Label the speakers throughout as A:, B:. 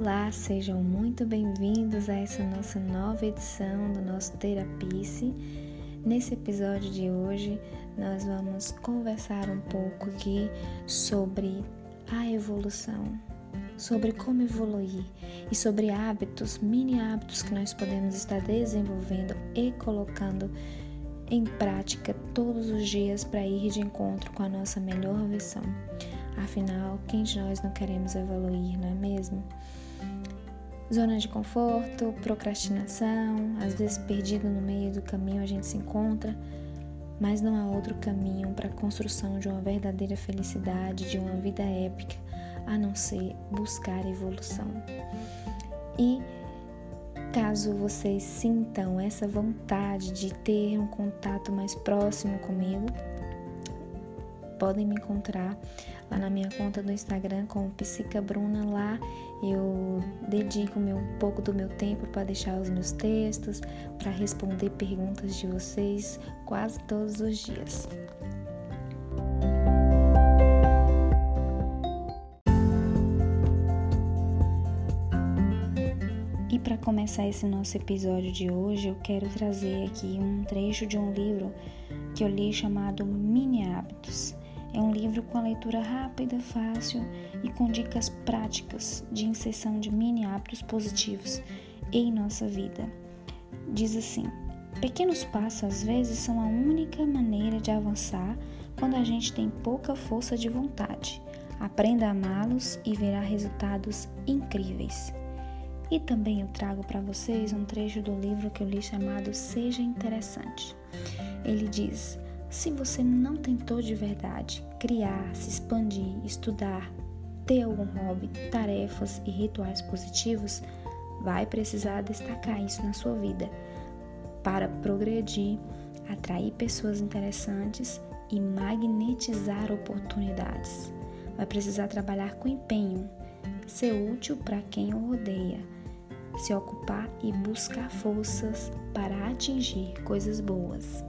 A: Olá, sejam muito bem-vindos a essa nossa nova edição do nosso Terapice. Nesse episódio de hoje, nós vamos conversar um pouco aqui sobre a evolução, sobre como evoluir e sobre hábitos, mini hábitos que nós podemos estar desenvolvendo e colocando em prática todos os dias para ir de encontro com a nossa melhor versão. Afinal, quem de nós não queremos evoluir, não é mesmo? Zona de conforto, procrastinação, às vezes perdido no meio do caminho a gente se encontra, mas não há outro caminho para a construção de uma verdadeira felicidade, de uma vida épica, a não ser buscar evolução. E caso vocês sintam essa vontade de ter um contato mais próximo comigo, podem me encontrar lá na minha conta do Instagram como Psica Bruna. Lá eu dedico meu, um pouco do meu tempo para deixar os meus textos, para responder perguntas de vocês quase todos os dias. E para começar esse nosso episódio de hoje, eu quero trazer aqui um trecho de um livro que eu li chamado Mini Hábitos. É um livro com a leitura rápida, fácil e com dicas práticas de inserção de mini hábitos positivos em nossa vida. Diz assim: Pequenos passos às vezes são a única maneira de avançar quando a gente tem pouca força de vontade. Aprenda a amá-los e verá resultados incríveis. E também eu trago para vocês um trecho do livro que eu li chamado Seja Interessante. Ele diz: se você não tentou de verdade criar, se expandir, estudar, ter algum hobby, tarefas e rituais positivos, vai precisar destacar isso na sua vida para progredir, atrair pessoas interessantes e magnetizar oportunidades. Vai precisar trabalhar com empenho, ser útil para quem o rodeia, se ocupar e buscar forças para atingir coisas boas.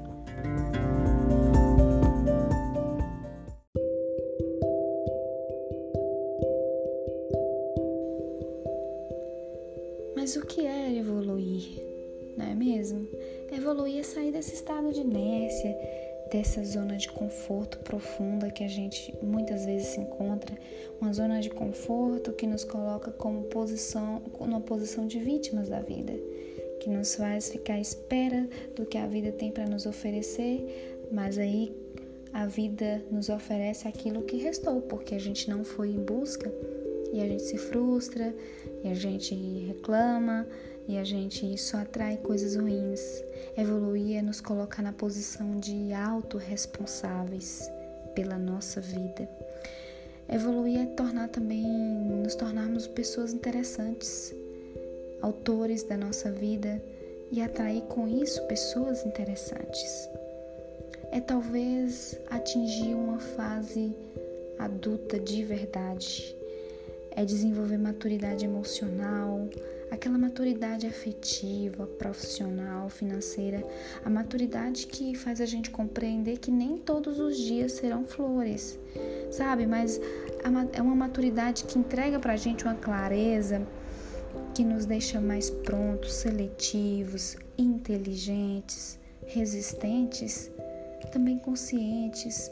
A: Dessa zona de conforto profunda que a gente muitas vezes se encontra, uma zona de conforto que nos coloca como posição, numa posição de vítimas da vida, que nos faz ficar à espera do que a vida tem para nos oferecer, mas aí a vida nos oferece aquilo que restou, porque a gente não foi em busca e a gente se frustra, e a gente reclama, e a gente só atrai coisas ruins. Evoluir é nos colocar na posição de autorresponsáveis pela nossa vida. Evoluir é tornar também, nos tornarmos pessoas interessantes, autores da nossa vida e atrair com isso pessoas interessantes. É talvez atingir uma fase adulta de verdade, é desenvolver maturidade emocional, aquela maturidade afetiva, profissional, financeira, a maturidade que faz a gente compreender que nem todos os dias serão flores, sabe? Mas é uma maturidade que entrega pra gente uma clareza que nos deixa mais prontos, seletivos, inteligentes, resistentes, também conscientes,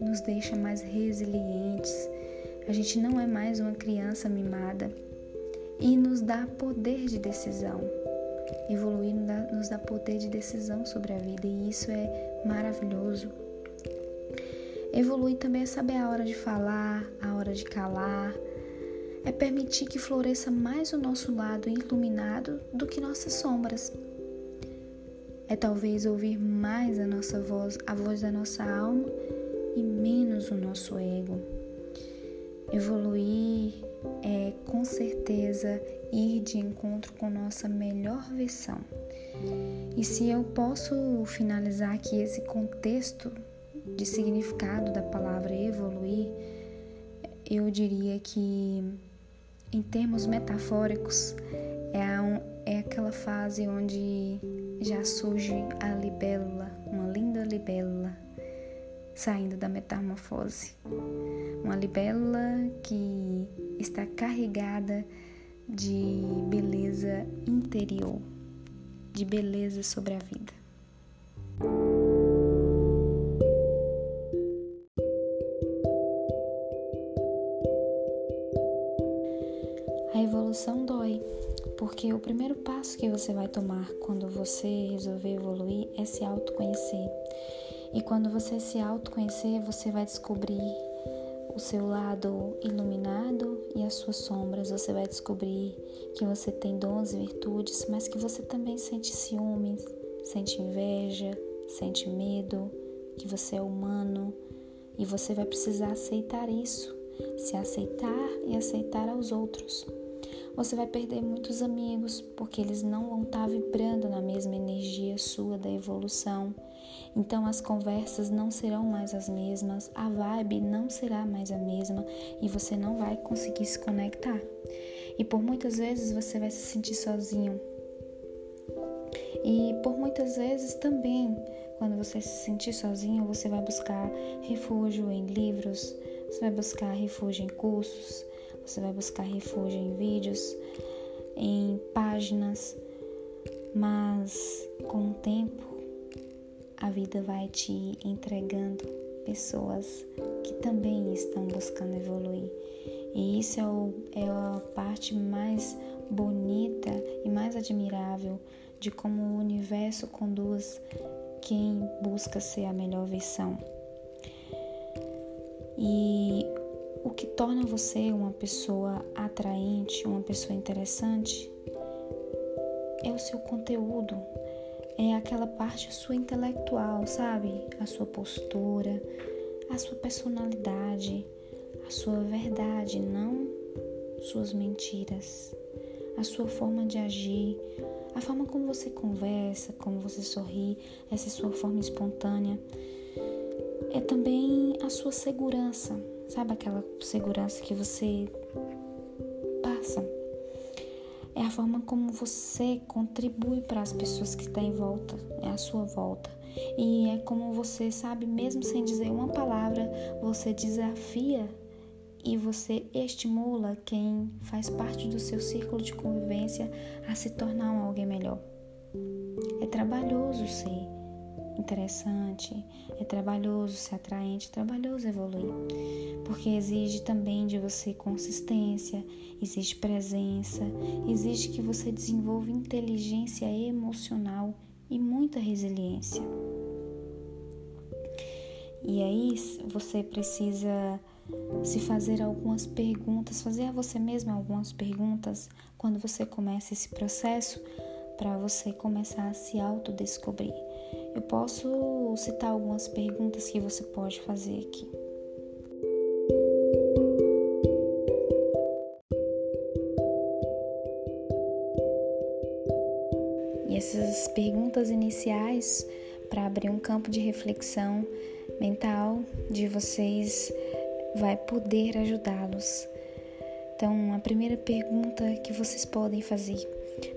A: nos deixa mais resilientes a gente não é mais uma criança mimada e nos dá poder de decisão. Evoluir nos dá poder de decisão sobre a vida e isso é maravilhoso. Evoluir também é saber a hora de falar, a hora de calar, é permitir que floresça mais o nosso lado iluminado do que nossas sombras. É talvez ouvir mais a nossa voz, a voz da nossa alma e menos o nosso ego. Evoluir é certeza ir de encontro com nossa melhor versão. E se eu posso finalizar aqui esse contexto de significado da palavra evoluir, eu diria que, em termos metafóricos, é, a, é aquela fase onde já surge a libélula, uma linda libélula saindo da metamorfose. Uma libélula que está carregada de beleza interior, de beleza sobre a vida. A evolução dói, porque o primeiro passo que você vai tomar quando você resolver evoluir é se autoconhecer. E quando você se autoconhecer, você vai descobrir o seu lado iluminado e as suas sombras. Você vai descobrir que você tem dons e virtudes, mas que você também sente ciúmes, sente inveja, sente medo, que você é humano e você vai precisar aceitar isso, se aceitar e aceitar aos outros. Você vai perder muitos amigos porque eles não vão estar vibrando na mesma energia sua da evolução. Então as conversas não serão mais as mesmas, a vibe não será mais a mesma e você não vai conseguir se conectar. E por muitas vezes você vai se sentir sozinho. E por muitas vezes também, quando você se sentir sozinho, você vai buscar refúgio em livros, você vai buscar refúgio em cursos, você vai buscar refúgio em vídeos, em páginas, mas com o tempo a vida vai te entregando pessoas que também estão buscando evoluir. E isso é, o, é a parte mais bonita e mais admirável de como o universo conduz quem busca ser a melhor versão. E o que torna você uma pessoa atraente, uma pessoa interessante, é o seu conteúdo, é aquela parte sua intelectual, sabe? A sua postura, a sua personalidade, a sua verdade, não suas mentiras, a sua forma de agir, a forma como você conversa, como você sorri, essa sua forma espontânea. É também a sua segurança, sabe aquela segurança que você é a forma como você contribui para as pessoas que estão em volta, é a sua volta. E é como você sabe, mesmo sem dizer uma palavra, você desafia e você estimula quem faz parte do seu círculo de convivência a se tornar um alguém melhor. É trabalhoso ser interessante, é trabalhoso ser atraente, é trabalhoso evoluir, porque exige também de você consistência, exige presença, exige que você desenvolva inteligência emocional e muita resiliência. E aí você precisa se fazer algumas perguntas, fazer a você mesma algumas perguntas quando você começa esse processo para você começar a se autodescobrir. Eu posso citar algumas perguntas que você pode fazer aqui. E essas perguntas iniciais para abrir um campo de reflexão mental de vocês vai poder ajudá-los. Então, a primeira pergunta que vocês podem fazer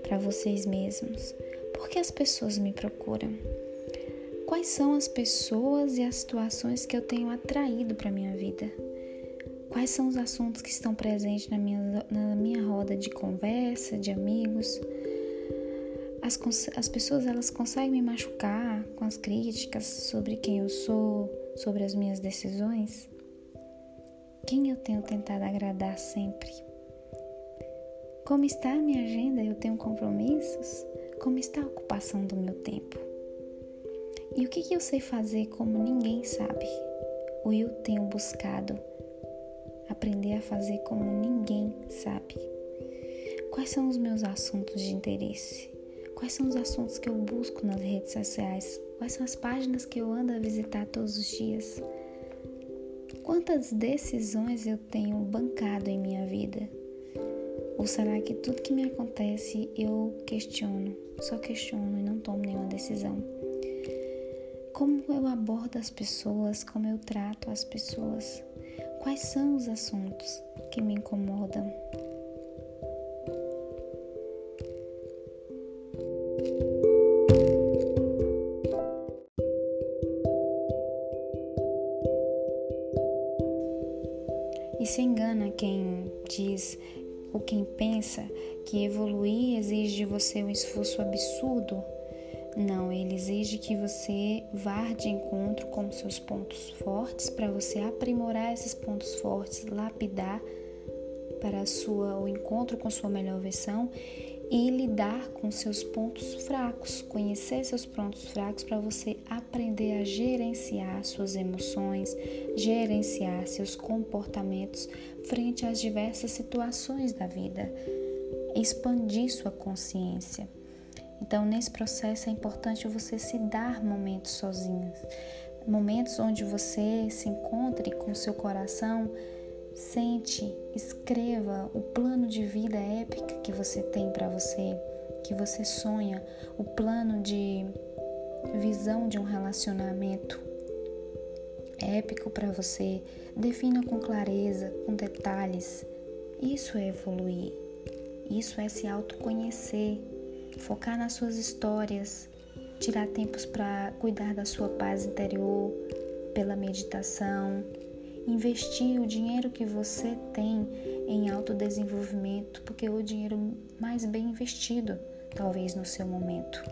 A: para vocês mesmos: por que as pessoas me procuram? Quais são as pessoas e as situações que eu tenho atraído para minha vida? Quais são os assuntos que estão presentes na minha, na minha roda de conversa, de amigos? As, as pessoas elas conseguem me machucar com as críticas sobre quem eu sou, sobre as minhas decisões? Quem eu tenho tentado agradar sempre? Como está a minha agenda? Eu tenho compromissos? Como está a ocupação do meu tempo? E o que, que eu sei fazer como ninguém sabe? Ou eu tenho buscado aprender a fazer como ninguém sabe? Quais são os meus assuntos de interesse? Quais são os assuntos que eu busco nas redes sociais? Quais são as páginas que eu ando a visitar todos os dias? Quantas decisões eu tenho bancado em minha vida? Ou será que tudo que me acontece eu questiono, só questiono e não tomo nenhuma decisão? Como eu abordo as pessoas, como eu trato as pessoas? Quais são os assuntos que me incomodam? E se engana quem diz ou quem pensa que evoluir exige de você um esforço absurdo, não, ele exige que você vá de encontro com seus pontos fortes para você aprimorar esses pontos fortes, lapidar para a sua, o encontro com sua melhor versão e lidar com seus pontos fracos, conhecer seus pontos fracos para você aprender a gerenciar suas emoções, gerenciar seus comportamentos frente às diversas situações da vida, expandir sua consciência. Então, nesse processo é importante você se dar momentos sozinhos, momentos onde você se encontre com seu coração Sente, escreva o plano de vida épica que você tem para você, que você sonha, o plano de visão de um relacionamento épico para você. Defina com clareza, com detalhes. Isso é evoluir. Isso é se autoconhecer, focar nas suas histórias, tirar tempos para cuidar da sua paz interior pela meditação, investir o dinheiro que você tem em autodesenvolvimento, porque é o dinheiro mais bem investido, talvez no seu momento,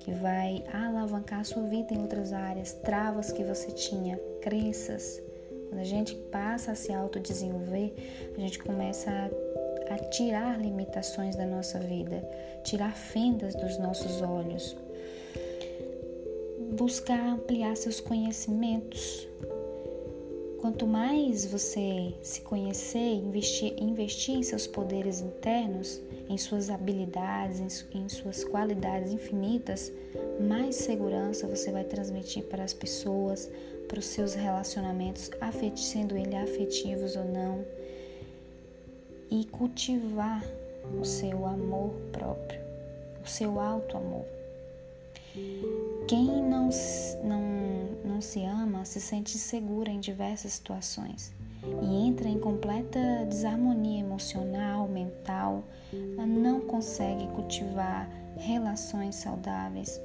A: que vai alavancar a sua vida em outras áreas, travas que você tinha, crenças. Quando a gente passa a se autodesenvolver, a gente começa a, a tirar limitações da nossa vida, tirar fendas dos nossos olhos, buscar ampliar seus conhecimentos, Quanto mais você se conhecer, investir, investir em seus poderes internos, em suas habilidades, em, suas qualidades infinitas, mais segurança você vai transmitir para as pessoas, para os seus relacionamentos, sendo eles afetivos ou não, e cultivar o seu amor próprio, o seu alto amor. Quem não, não, não se ama se sente segura em diversas situações e entra em completa desarmonia emocional, mental, não consegue cultivar relações saudáveis,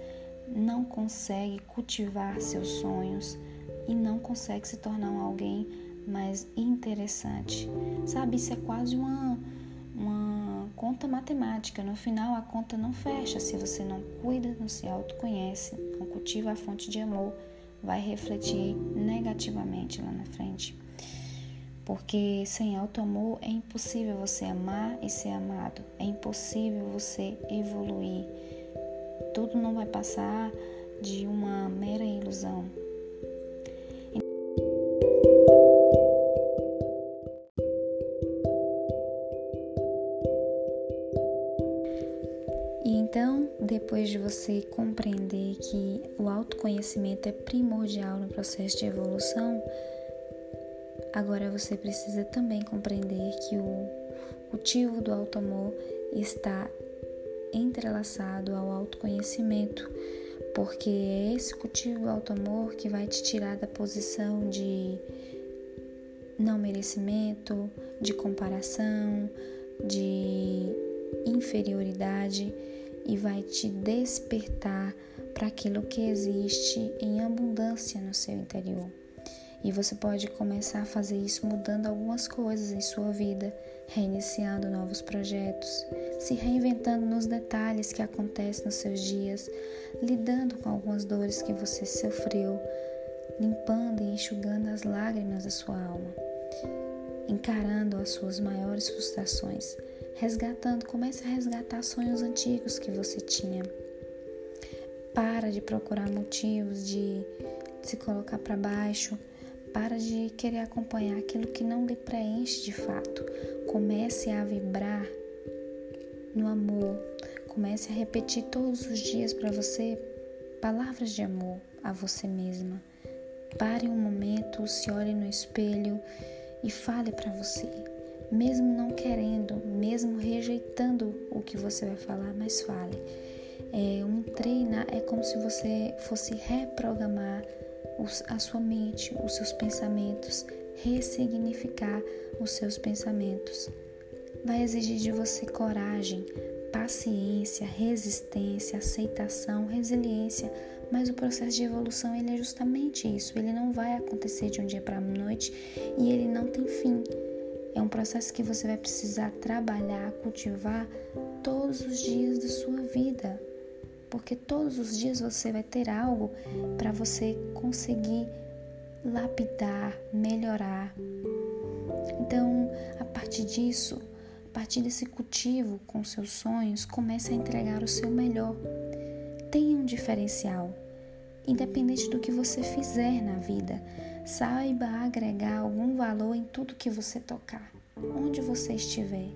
A: não consegue cultivar seus sonhos e não consegue se tornar alguém mais interessante. Sabe, isso é quase uma, uma conta matemática. No final, a conta não fecha se você não cuida, não se autoconhece, não cultiva a fonte de amor, vai refletir negativamente lá na frente. Porque sem auto-amor é impossível você amar e ser amado, é impossível você evoluir. Tudo não vai passar de você compreender que o autoconhecimento é primordial no processo de evolução, agora você precisa também compreender que o cultivo do auto-amor está entrelaçado ao autoconhecimento, porque é esse cultivo do auto-amor que vai te tirar da posição de não merecimento, de comparação, de inferioridade e vai te despertar para aquilo que existe em abundância no seu interior. E você pode começar a fazer isso mudando algumas coisas em sua vida, reiniciando novos projetos, se reinventando nos detalhes que acontecem nos seus dias, lidando com algumas dores que você sofreu, limpando e enxugando as lágrimas da sua alma, encarando as suas maiores frustrações, resgatando, comece a resgatar sonhos antigos que você tinha. Para de procurar motivos de se colocar para baixo, para de querer acompanhar aquilo que não lhe preenche de fato. Comece a vibrar no amor. Comece a repetir todos os dias para você palavras de amor a você mesma. Pare um momento, se olhe no espelho e fale para você mesmo não querendo, mesmo rejeitando o que você vai falar, mas fale. É um treinar é como se você fosse reprogramar os, a sua mente, os seus pensamentos, ressignificar os seus pensamentos. Vai exigir de você coragem, paciência, resistência, aceitação, resiliência, mas o processo de evolução ele é justamente isso. Ele não vai acontecer de um dia para a noite e ele não tem fim É um processo que você vai precisar trabalhar, cultivar todos os dias da sua vida. Porque todos os dias você vai ter algo para você conseguir lapidar, melhorar. Então, a partir disso, a partir desse cultivo com seus sonhos, comece a entregar o seu melhor. Tenha um diferencial. Independente do que você fizer na vida, saiba agregar algum valor em tudo que você tocar, onde você estiver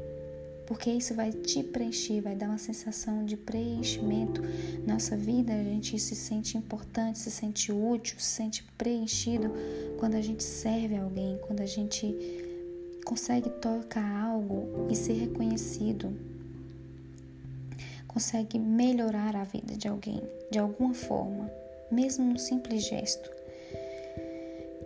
A: porque isso vai te preencher, vai dar uma sensação de preenchimento. Nossa vida, a gente se sente importante, se sente útil, se sente preenchido quando a gente serve alguém, quando a gente consegue tocar algo e ser reconhecido, consegue melhorar a vida de alguém de alguma forma, mesmo num simples gesto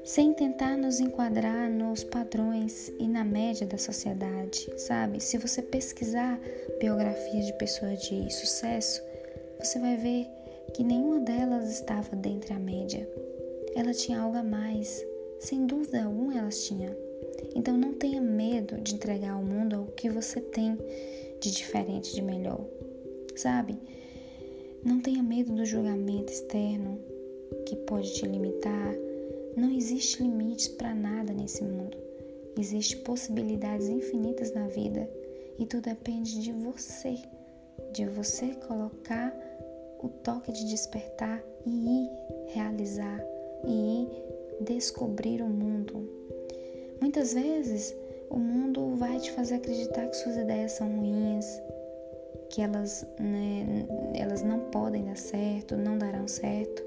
A: sem tentar nos enquadrar nos padrões e na média da sociedade, sabe? Se você pesquisar biografias de pessoas de sucesso, você vai ver que nenhuma delas estava dentro da média. Ela tinha algo a mais, sem dúvida alguma elas tinham. Então não tenha medo de entregar ao mundo o que você tem de diferente, de melhor, sabe? Não tenha medo do julgamento externo que pode te limitar não existe limites para nada nesse mundo. Existem possibilidades infinitas na vida e tudo depende de você, de você colocar o toque de despertar e ir realizar e ir descobrir o mundo. Muitas vezes o mundo vai te fazer acreditar que suas ideias são ruins, que elas, né, elas não podem dar certo, não darão certo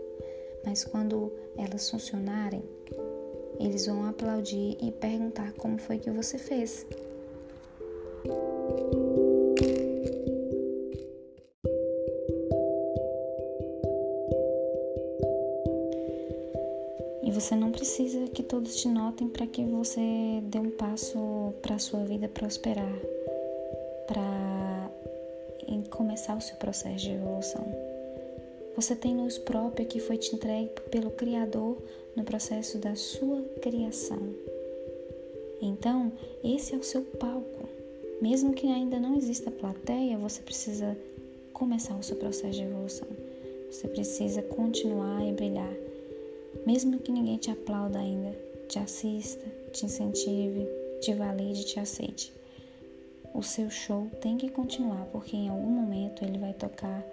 A: mas quando elas funcionarem, eles vão aplaudir e perguntar como foi que você fez. E você não precisa que todos te notem para que você dê um passo para a sua vida prosperar, para começar o seu processo de evolução. Você tem luz própria que foi te entregue pelo Criador no processo da sua criação. Então, esse é o seu palco. Mesmo que ainda não exista plateia, você precisa começar o seu processo de evolução. Você precisa continuar e brilhar. Mesmo que ninguém te aplauda ainda, te assista, te incentive, te valide, te aceite. O seu show tem que continuar, porque em algum momento ele vai tocar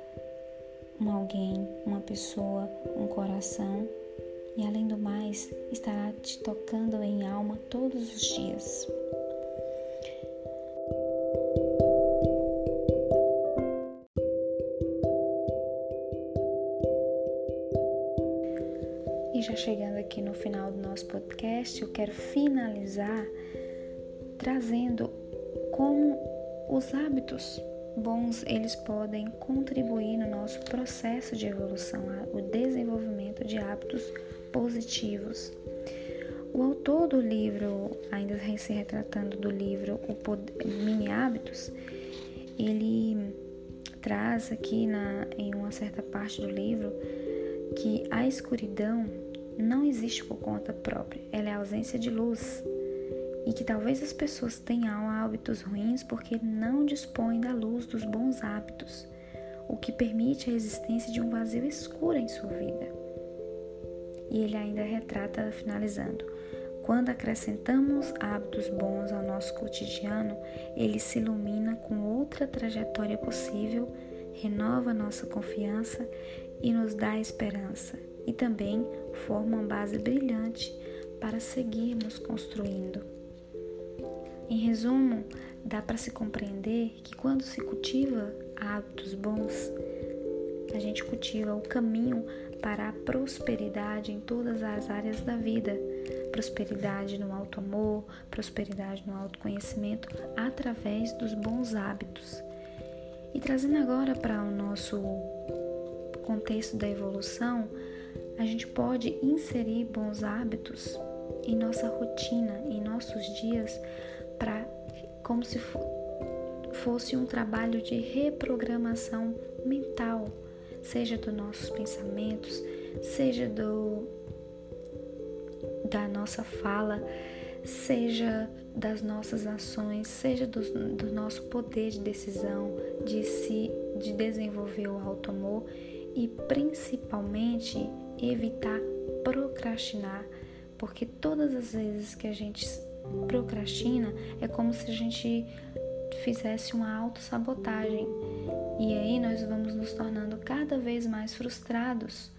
A: um alguém, uma pessoa, um coração e além do mais, estará te tocando em alma todos os dias. E já chegando aqui no final do nosso podcast, eu quero finalizar trazendo como os hábitos bons, eles podem contribuir no nosso processo de evolução, o desenvolvimento de hábitos positivos. O autor do livro, ainda se retratando do livro O Poder, Mini Hábitos, ele traz aqui na, em uma certa parte do livro que a escuridão não existe por conta própria, ela é a ausência de luz e que talvez as pessoas tenham hábitos ruins porque não dispõem da luz dos bons hábitos, o que permite a existência de um vazio escuro em sua vida. E ele ainda retrata, finalizando: quando acrescentamos hábitos bons ao nosso cotidiano, ele se ilumina com outra trajetória possível, renova nossa confiança e nos dá esperança, e também forma uma base brilhante para seguirmos construindo. Em resumo, dá para se compreender que quando se cultiva hábitos bons, a gente cultiva o caminho para a prosperidade em todas as áreas da vida. Prosperidade no alto amor, prosperidade no autoconhecimento através dos bons hábitos. E trazendo agora para o nosso contexto da evolução, a gente pode inserir bons hábitos em nossa rotina, em nossos dias, para como se fosse um trabalho de reprogramação mental, seja dos nossos pensamentos, seja do da nossa fala, seja das nossas ações, seja do, do nosso poder de decisão, de se de desenvolver o alto amor e principalmente evitar procrastinar, porque todas as vezes que a gente procrastina é como se a gente fizesse uma autossabotagem. E aí nós vamos nos tornando cada vez mais frustrados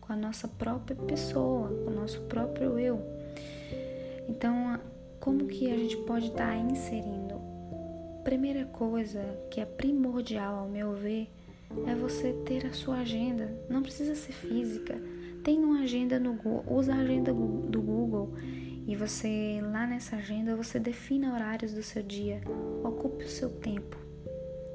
A: com a nossa própria pessoa, com o nosso próprio eu. Então, como que a gente pode estar tá inserindo? Primeira coisa que é primordial ao meu ver é você ter a sua agenda. Não precisa ser física. Tem uma agenda no Google, usa a agenda do Google e você lá nessa agenda você defina horários do seu dia. Ocupe o seu tempo.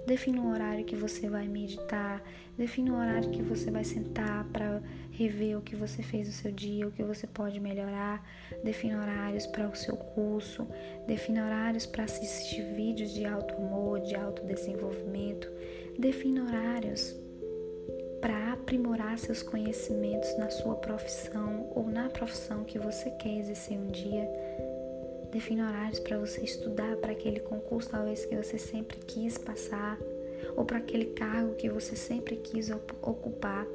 A: Defina o horário que você vai meditar, defina o horário que você vai sentar para rever o que você fez no seu dia, o que você pode melhorar, defina horários para o seu curso, defina horários para assistir vídeos de alto amor, de autodesenvolvimento, defina horários para aprimorar seus conhecimentos na sua profissão ou na profissão que você quer exercer um dia. Defina horários para você estudar para aquele concurso talvez que você sempre quis passar ou para aquele cargo que você sempre quis ocupar.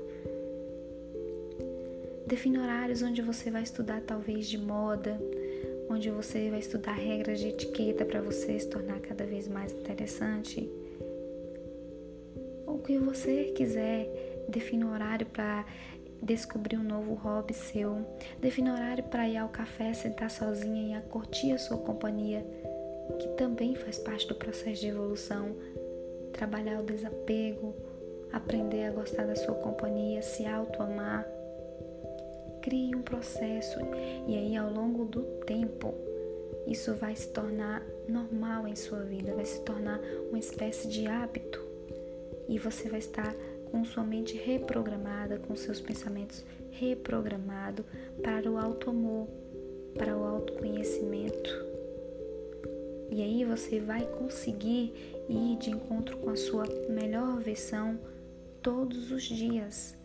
A: Defina horários onde você vai estudar talvez de moda, onde você vai estudar regras de etiqueta para você se tornar cada vez mais interessante. O que você quiser Defina um horário para descobrir um novo hobby seu. Defina um horário para ir ao café, sentar sozinha e curtir a sua companhia, que também faz parte do processo de evolução. Trabalhar o desapego, aprender a gostar da sua companhia, se auto-amar. Crie um processo e aí ao longo do tempo isso vai se tornar normal em sua vida, vai se tornar uma espécie de hábito e você vai estar com sua mente reprogramada, com seus pensamentos reprogramados para o alto amor, para o autoconhecimento. E aí você vai conseguir ir de encontro com a sua melhor versão todos os dias.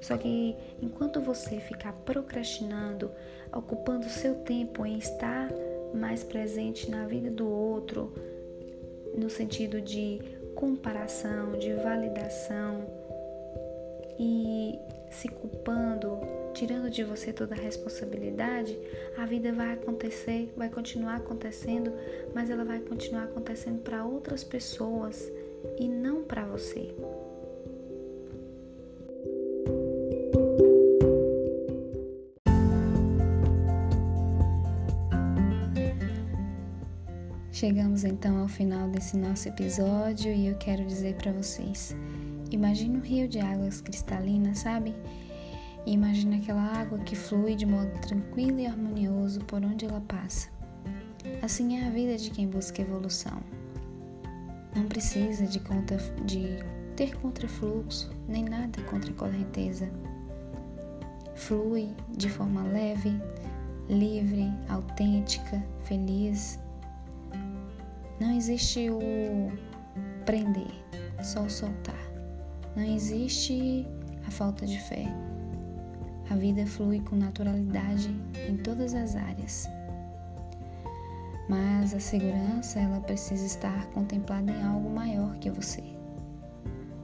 A: Só que enquanto você ficar procrastinando, ocupando seu tempo em estar mais presente na vida do outro, no sentido de comparação, de validação, e se culpando, tirando de você toda a responsabilidade, a vida vai acontecer, vai continuar acontecendo, mas ela vai continuar acontecendo para outras pessoas e não para você. Chegamos então ao final desse nosso episódio e eu quero dizer para vocês Imagina um rio de águas cristalinas, sabe? E imagina aquela água que flui de modo tranquilo e harmonioso por onde ela passa. Assim é a vida de quem busca evolução. Não precisa de, contra, de ter contrafluxo, nem nada contra a correnteza. Flui de forma leve, livre, autêntica, feliz. Não existe o prender, só o soltar. Não existe a falta de fé. A vida flui com naturalidade em todas as áreas. Mas a segurança, ela precisa estar contemplada em algo maior que você.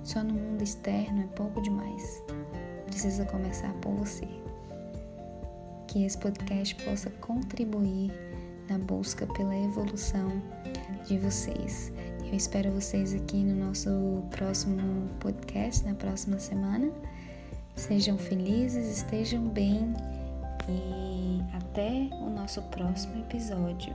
A: Só no mundo externo é pouco demais. Precisa começar por você. Que esse podcast possa contribuir na busca pela evolução de vocês eu espero vocês aqui no nosso próximo podcast, na próxima semana. Sejam felizes, estejam bem e até o nosso próximo episódio.